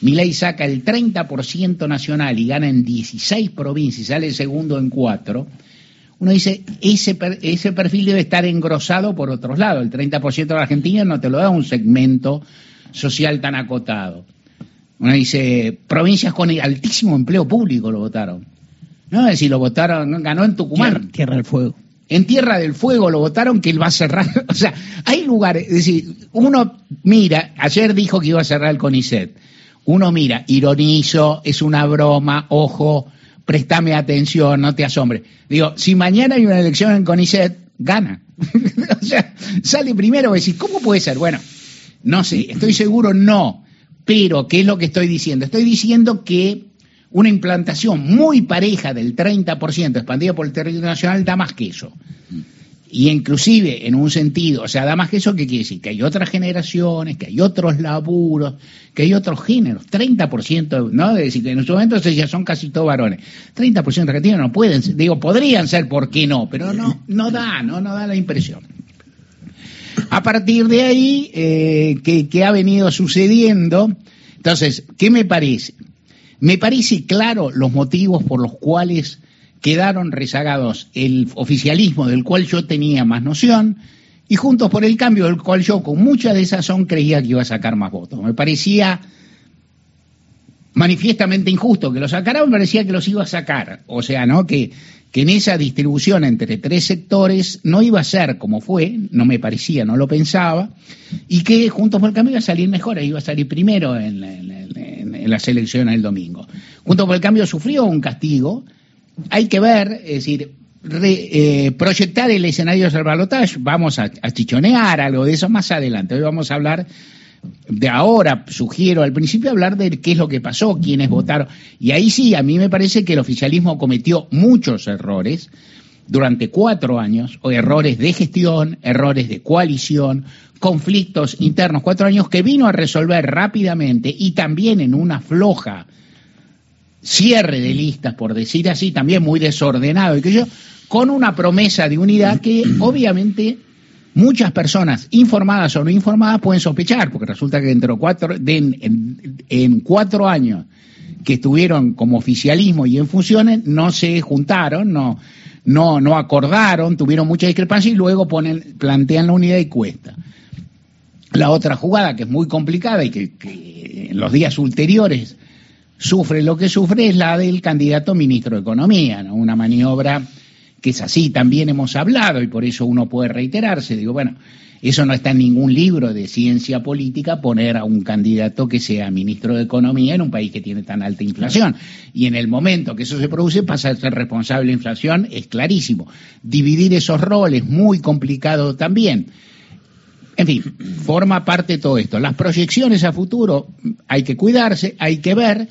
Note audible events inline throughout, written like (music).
Milei saca el 30% nacional y gana en 16 provincias y sale segundo en 4, uno dice, ese, ese perfil debe estar engrosado por otros lados. El 30% de la Argentina no te lo da un segmento social tan acotado. Uno dice, provincias con altísimo empleo público lo votaron. No, es decir, lo votaron, ganó en Tucumán. Tierra, del Fuego. En Tierra del Fuego lo votaron que él va a cerrar. (laughs) O sea, hay lugares, es decir, uno mira, ayer dijo que iba a cerrar el CONICET. Uno mira, ironizo, es una broma, ojo, préstame atención, no te asombres. Digo, si mañana hay una elección en CONICET, gana. (laughs) o sea, sale primero y decís, ¿cómo puede ser? Bueno, no sé, estoy seguro no. Pero, ¿qué es lo que estoy diciendo? Estoy diciendo que una implantación muy pareja del 30% expandida por el territorio nacional da más que eso. Y inclusive, en un sentido, o sea, da más que eso, ¿qué quiere decir? Que hay otras generaciones, que hay otros laburos, que hay otros géneros. 30%, ¿no? Es decir, que en su momento ya son casi todos varones. 30% de argentinos no pueden, digo, podrían ser, ¿por qué no? Pero no, no da, no, no da la impresión. A partir de ahí, eh, ¿qué ha venido sucediendo? Entonces, ¿qué me parece? Me parece claro los motivos por los cuales quedaron rezagados el oficialismo del cual yo tenía más noción y Juntos por el Cambio del cual yo con mucha de esa son creía que iba a sacar más votos. Me parecía manifiestamente injusto que lo sacara, me parecía que los iba a sacar. O sea, ¿no? Que, que en esa distribución entre tres sectores no iba a ser como fue, no me parecía, no lo pensaba, y que Juntos por el Cambio iba a salir mejor, iba a salir primero en, en las elecciones del domingo. Juntos por el Cambio sufrió un castigo, hay que ver, es decir, eh, proyectar el escenario del balotaje, vamos a, chichonear algo de eso más adelante. Hoy vamos a hablar de ahora, sugiero al principio hablar de qué es lo que pasó, quiénes votaron. Y ahí sí, a mí me parece que el oficialismo cometió muchos errores durante cuatro años, o errores de gestión, errores de coalición, conflictos internos, cuatro años que vino a resolver rápidamente y también en una floja cierre de listas, por decir así, también muy desordenado y que yo, con una promesa de unidad que (clears throat) obviamente muchas personas, informadas o no informadas, pueden sospechar, porque resulta que dentro de cuatro, en, cuatro años que estuvieron como oficialismo y en funciones, no se juntaron, no, no, no acordaron, tuvieron mucha discrepancia y luego ponen, plantean la unidad y cuesta. La otra jugada que es muy complicada y que, que en los días ulteriores sufre lo que sufre es la del candidato ministro de Economía, ¿no? una maniobra que es así, también hemos hablado y por eso uno puede reiterarse. Digo, bueno, eso no está en ningún libro de ciencia política poner a un candidato que sea ministro de Economía en un país que tiene tan alta inflación. Y en el momento que eso se produce pasa a ser responsable de la inflación, es clarísimo. Dividir esos roles, muy complicado también. En fin, forma parte de todo esto. Las proyecciones a futuro hay que cuidarse, hay que ver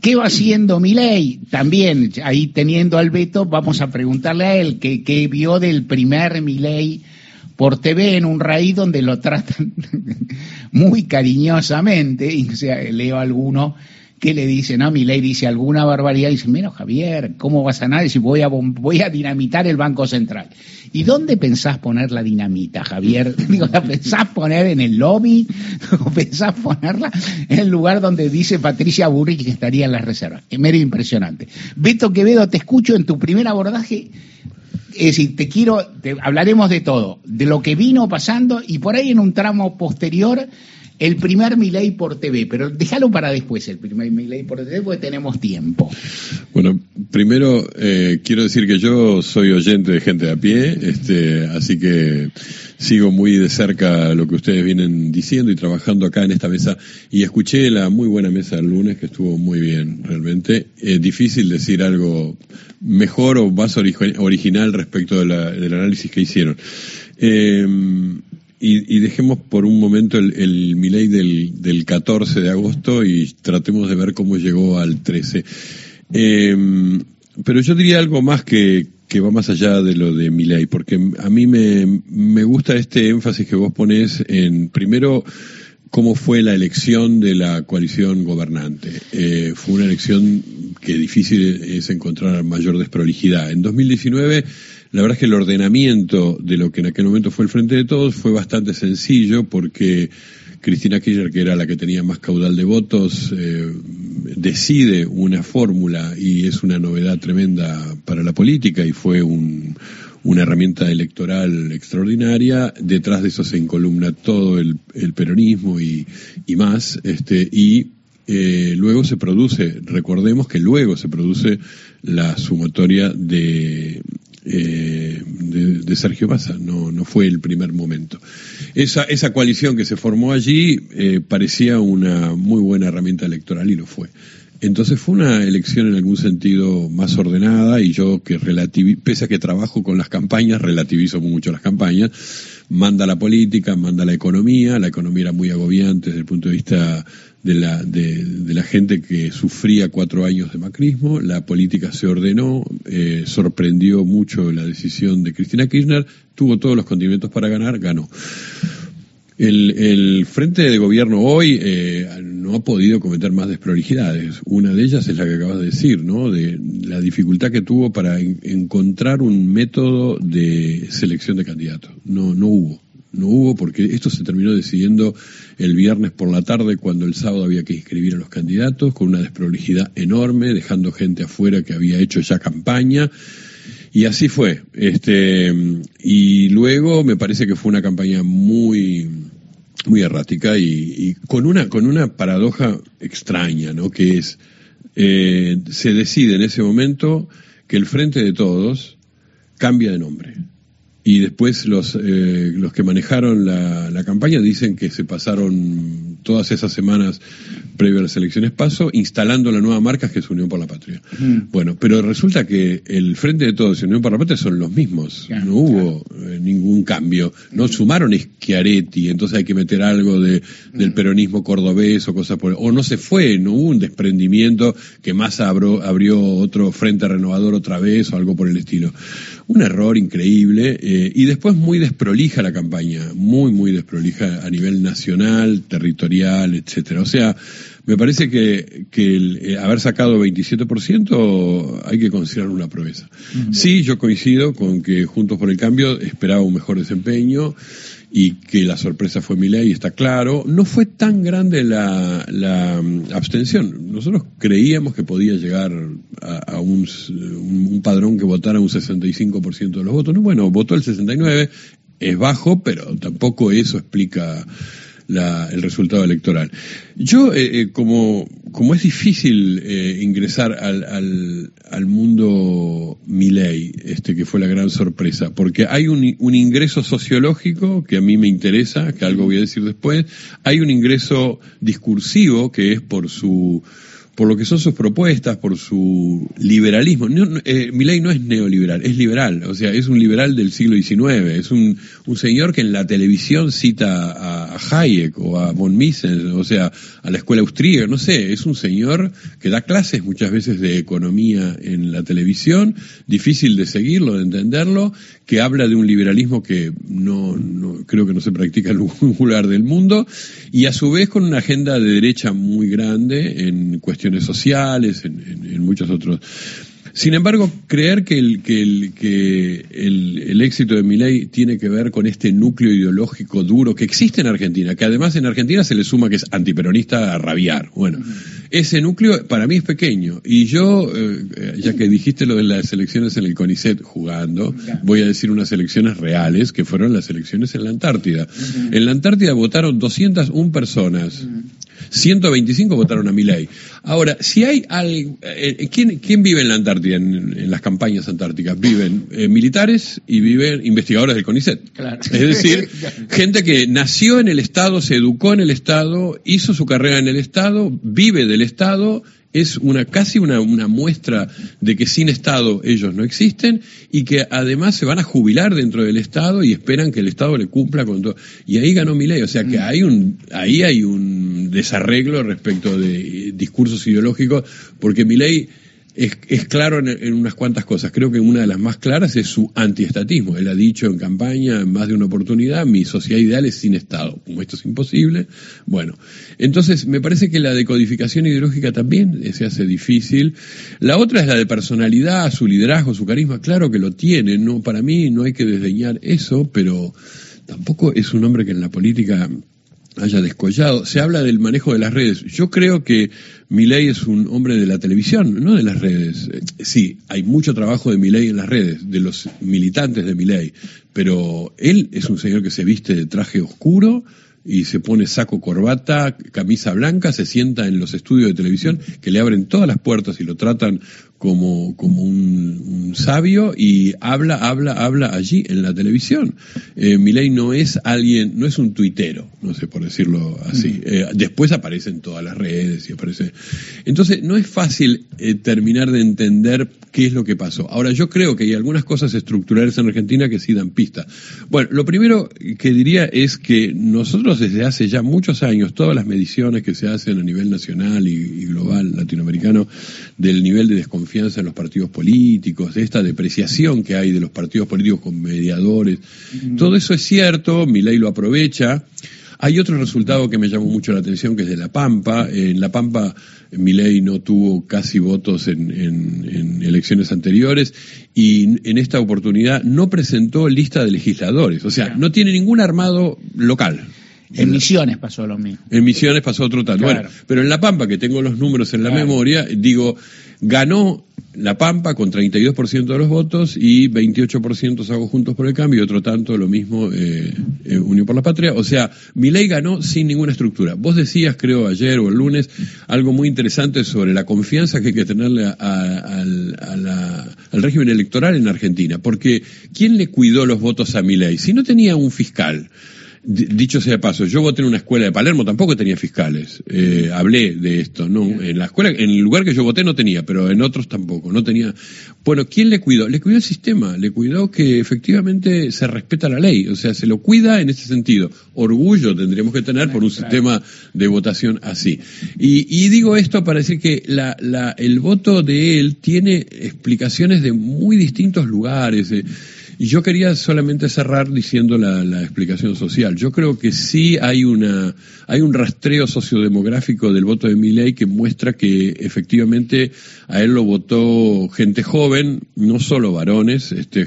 ¿Qué va haciendo Milei? También, ahí teniendo al veto, vamos a preguntarle a él qué, vio del primer Milei por TV en un raíz donde lo tratan (laughs) muy cariñosamente, y sea, leo alguno que le dice, no, mi ley dice alguna barbaridad, dice, mira Javier, ¿cómo vas a nadie si voy a, voy a dinamitar el Banco Central? ¿Y dónde pensás poner la dinamita, Javier? (laughs) Digo, ¿la pensás poner en el lobby? (laughs) ¿O pensás ponerla en el lugar donde dice Patricia Burri que estaría en las reservas? Es mero impresionante. Beto Quevedo, te escucho en tu primer abordaje es decir, te quiero, hablaremos de todo, de lo que vino pasando y por ahí en un tramo posterior el primer Milei por TV, pero déjalo para después el primer Milei por TV porque tenemos tiempo. Bueno, primero eh, quiero decir que yo soy oyente de gente de a pie, este, así que sigo muy de cerca lo que ustedes vienen diciendo y trabajando acá en esta mesa y escuché la muy buena mesa del lunes que estuvo muy bien realmente. Es difícil decir algo mejor o más original respecto de del análisis que hicieron. Eh, y, dejemos por un momento el, el Milei del, del 14 de agosto y tratemos de ver cómo llegó al 13. Em, pero yo diría algo más que, que va más allá de lo de Milei, porque a mí me, me gusta este énfasis que vos pones en, primero, cómo fue la elección de la coalición gobernante. Eh, fue una elección que difícil es encontrar mayor desprolijidad. En 2019 la verdad es que el ordenamiento de lo que en aquel momento fue el Frente de Todos fue bastante sencillo porque Cristina Kirchner, que era la que tenía más caudal de votos, eh, decide una fórmula y es una novedad tremenda para la política y fue una herramienta electoral extraordinaria. Detrás de eso se encolumna todo el, peronismo y, más, este, y eh, luego se produce, recordemos que luego se produce la sumatoria de, eh, de, Sergio Massa, no, no fue el primer momento. Esa, esa coalición que se formó allí eh, parecía una muy buena herramienta electoral y lo fue. Entonces fue una elección en algún sentido más ordenada y yo que relativi pese a que trabajo con las campañas, relativizo mucho las campañas, manda la política, manda la economía, la economía era muy agobiante desde el punto de vista de la, de, la gente que sufría cuatro años de macrismo, la política se ordenó, eh, sorprendió mucho la decisión de Cristina Kirchner, tuvo todos los condimentos para ganar, ganó. El, frente de gobierno hoy eh, no ha podido cometer más desprolijidades. Una de ellas es la que acabas de decir, ¿no? De la dificultad que tuvo para encontrar un método de selección de candidatos. No, no hubo. No hubo porque esto se terminó decidiendo el viernes por la tarde cuando el sábado había que inscribir a los candidatos con una desprolijidad enorme, dejando gente afuera que había hecho ya campaña. Y así fue. Este, y luego me parece que fue una campaña muy, muy errática y, con una, con una paradoja extraña, ¿no? Que es, eh, se decide en ese momento que el Frente de Todos cambia de nombre y después los, eh, los que manejaron la, la, campaña dicen que se pasaron todas esas semanas previo a las elecciones paso instalando la nueva marca que es Unión por la Patria. Bueno, pero resulta que el Frente de Todos y Unión por la Patria son los mismos. no hubo eh, ningún cambio. No sumaron Schiaretti, entonces hay que meter algo de, del peronismo cordobés o cosas por O no se fue, no hubo un desprendimiento que más abrió, abrió otro Frente Renovador otra vez o algo por el estilo. Un error increíble. Eh, y después muy desprolija la campaña, muy, muy desprolija a nivel nacional, territorial, etcétera. O sea, me parece que, que el, eh, haber sacado 27% hay que considerar una proeza. Sí, yo coincido con que Juntos por el Cambio esperaba un mejor desempeño y que la sorpresa fue mi ley, está claro. No fue tan grande la, la mm, abstención. Nosotros creíamos que podía llegar a, un, un, padrón que votara un 65% de los votos. No, bueno, votó el 69%, es bajo, pero tampoco eso explica la, el resultado electoral. Yo, eh, eh, como, como es difícil eh, ingresar al, al, al mundo Miley, este, que fue la gran sorpresa, porque hay un, un ingreso sociológico que a mí me interesa, que algo voy a decir después, hay un ingreso discursivo que es por su por lo que son sus propuestas, por su liberalismo. No, eh, Milei no es neoliberal, es liberal, o sea, es un liberal del siglo XIX, es un, un señor que en la televisión cita a, Hayek o a von Mises, o sea, a la escuela austríaca, no sé, es un señor que da clases muchas veces de economía en la televisión, difícil de seguirlo, de entenderlo, que habla de un liberalismo que no, creo que no se practica en ningún lugar del mundo, y a su vez con una agenda de derecha muy grande en cuestiones sociales, en, muchos otros. Sin embargo, creer que el, que el, que el, éxito de mi ley tiene que ver con este núcleo ideológico duro que existe en Argentina, que además en Argentina se le suma que es antiperonista a rabiar. Bueno, ese núcleo para mí es pequeño. Y yo, eh, ya que dijiste lo de las elecciones en el CONICET jugando, voy a decir unas elecciones reales, que fueron las elecciones en la Antártida. En la Antártida votaron 201 personas. 125 votaron a mi ley. Ahora, si hay algo, eh, ¿quién, ¿quién, vive en la Antártida, en, las campañas antárticas? Viven eh, militares y viven investigadores del CONICET. Es decir, (laughs) gente que nació en el Estado, se educó en el Estado, hizo su carrera en el Estado, vive del Estado es una casi una, una, muestra de que sin Estado ellos no existen y que además se van a jubilar dentro del Estado y esperan que el Estado le cumpla con todo. Y ahí ganó mi ley, o sea que mm. hay un, ahí hay un desarreglo respecto de discursos ideológicos, porque mi ley es, claro en, unas cuantas cosas. Creo que una de las más claras es su antiestatismo. Él ha dicho en campaña en más de una oportunidad, mi sociedad ideal es sin Estado. Como esto es imposible, bueno. Entonces, me parece que la decodificación ideológica también se hace difícil. La otra es la de personalidad, su liderazgo, su carisma. Claro que lo tiene. No, para mí no hay que desdeñar eso, pero tampoco es un hombre que en la política haya descollado. Se habla del manejo de las redes. Yo creo que Milei es un hombre de la televisión, no de las redes. Eh, sí, hay mucho trabajo de Milei en las redes, de los militantes de Milei, pero él es un señor que se viste de traje oscuro, y se pone saco, corbata, camisa blanca, se sienta en los estudios de televisión que le abren todas las puertas y lo tratan como, como un, sabio y habla, habla, habla allí en la televisión. Eh, Milei no es alguien, no es un tuitero, no sé por decirlo así. Eh, después aparece en todas las redes y aparece. Entonces, no es fácil eh, terminar de entender qué es lo que pasó. Ahora, yo creo que hay algunas cosas estructurales en Argentina que sí dan pista. Bueno, lo primero que diría es que nosotros desde hace ya muchos años, todas las mediciones que se hacen a nivel nacional y, y global latinoamericano del nivel de desconfianza, confianza en los partidos políticos, de esta depreciación que hay de los partidos políticos con mediadores. Todo eso es cierto, mi ley lo aprovecha. Hay otro resultado que me llamó mucho la atención, que es de La Pampa. En La Pampa, ley no tuvo casi votos en, en, elecciones anteriores y en esta oportunidad no presentó lista de legisladores. O sea, no tiene ningún armado local. En Misiones pasó lo mismo. En Misiones pasó otro tanto. Bueno, pero en La Pampa, que tengo los números en la memoria, digo, ganó La Pampa con 32% de los votos y 28% hago Juntos por el Cambio y otro tanto lo mismo eh, eh, Unión por la Patria. O sea, mi ley ganó sin ninguna estructura. Vos decías, creo, ayer o el lunes, algo muy interesante sobre la confianza que hay que tenerle al, al régimen electoral en Argentina. Porque, ¿quién le cuidó los votos a mi ley? Si no tenía un fiscal, Dicho sea paso, yo voté en una escuela de Palermo, tampoco tenía fiscales. Eh, hablé de esto, ¿no? En la escuela, en el lugar que yo voté no tenía, pero en otros tampoco, no tenía. Bueno, ¿quién le cuidó? Le cuidó el sistema, le cuidó que efectivamente se respeta la ley, o sea, se lo cuida en ese sentido. Orgullo tendríamos que tener por un sistema de votación así. Y, digo esto para decir que la, la, el voto de él tiene explicaciones de muy distintos lugares. Y yo quería solamente cerrar diciendo la, la, explicación social. Yo creo que sí hay una hay un rastreo sociodemográfico del voto de Milley que muestra que efectivamente a él lo votó gente joven, no solo varones, este,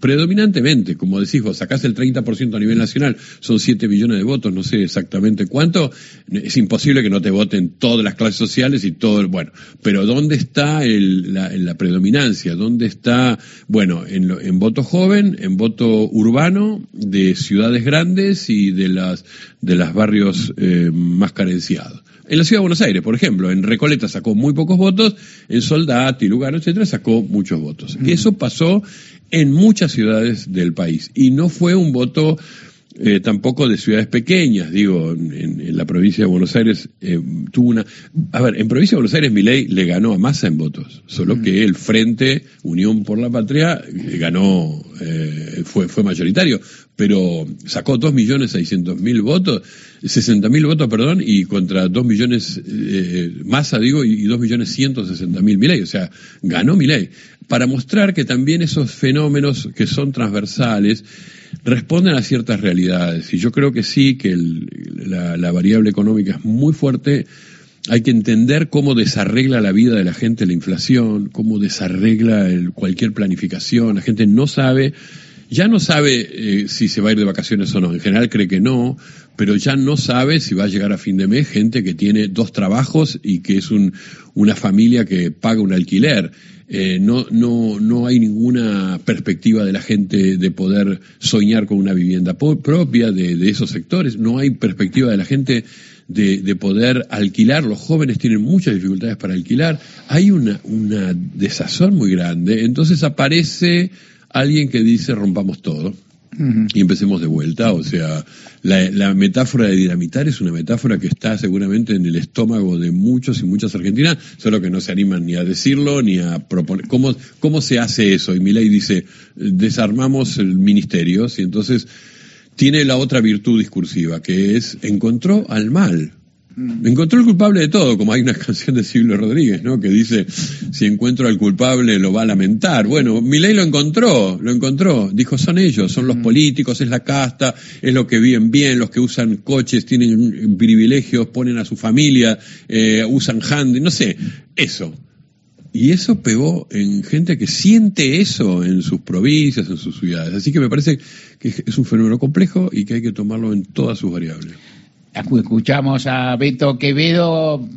predominantemente, como decís vos, sacás el 30% a nivel nacional, son 7 millones de votos, no sé exactamente cuánto, es imposible que no te voten todas las clases sociales y todo, bueno, pero ¿dónde está el, la, la, predominancia? ¿Dónde está, bueno, en, en voto joven? en voto urbano de ciudades grandes y de las de los barrios eh, más carenciados. En la ciudad de Buenos Aires, por ejemplo, en Recoleta sacó muy pocos votos, en Soldati, Lugano, etcétera, sacó muchos votos. Y eso pasó en muchas ciudades del país y no fue un voto eh, tampoco de ciudades pequeñas, digo, en, la provincia de Buenos Aires eh, tuvo una... A ver, en provincia de Buenos Aires Milei le ganó a Massa en votos, solo que el Frente Unión por la Patria eh, ganó, fue, fue mayoritario, pero sacó 2.600.000 votos, 60.000 votos, perdón, y contra 2 millones, Massa digo, y 2.160.000 Milei, o sea, ganó Milei, para mostrar que también esos fenómenos que son transversales, responden a ciertas realidades. Y yo creo que sí, que la, variable económica es muy fuerte. Hay que entender cómo desarregla la vida de la gente la inflación, cómo desarregla cualquier planificación. La gente no sabe, ya no sabe eh, si se va a ir de vacaciones o no. En general cree que no, pero ya no sabe si va a llegar a fin de mes gente que tiene dos trabajos y que es un, una familia que paga un alquiler. Eh, no, no, no hay ninguna perspectiva de la gente de poder soñar con una vivienda propia de esos sectores, no hay perspectiva de la gente de, de, poder alquilar, los jóvenes tienen muchas dificultades para alquilar, hay una, una desazón muy grande, entonces aparece alguien que dice rompamos todo y empecemos de vuelta. O sea, la, metáfora de dinamitar es una metáfora que está seguramente en el estómago de muchos y muchas argentinas, solo que no se animan ni a decirlo ni a proponer. ¿Cómo, cómo se hace eso? Y Milei dice, desarmamos el ministerio, y entonces tiene la otra virtud discursiva, que es encontró al mal. Mm. Encontró el culpable de todo, como hay una (laughs) canción de Silvio Rodríguez, ¿no? Que dice, si encuentro al culpable lo va a lamentar. Bueno, Milei lo encontró, lo encontró. Dijo, son ellos, son los mm. políticos, es la casta, es lo que viven bien, los que usan coches, tienen privilegios, ponen a su familia, eh, usan handy, no sé, eso. Y eso pegó en gente que siente eso en sus provincias, en sus ciudades. Así que me parece que es un fenómeno complejo y que hay que tomarlo en todas sus variables. Escuchamos a Beto Quevedo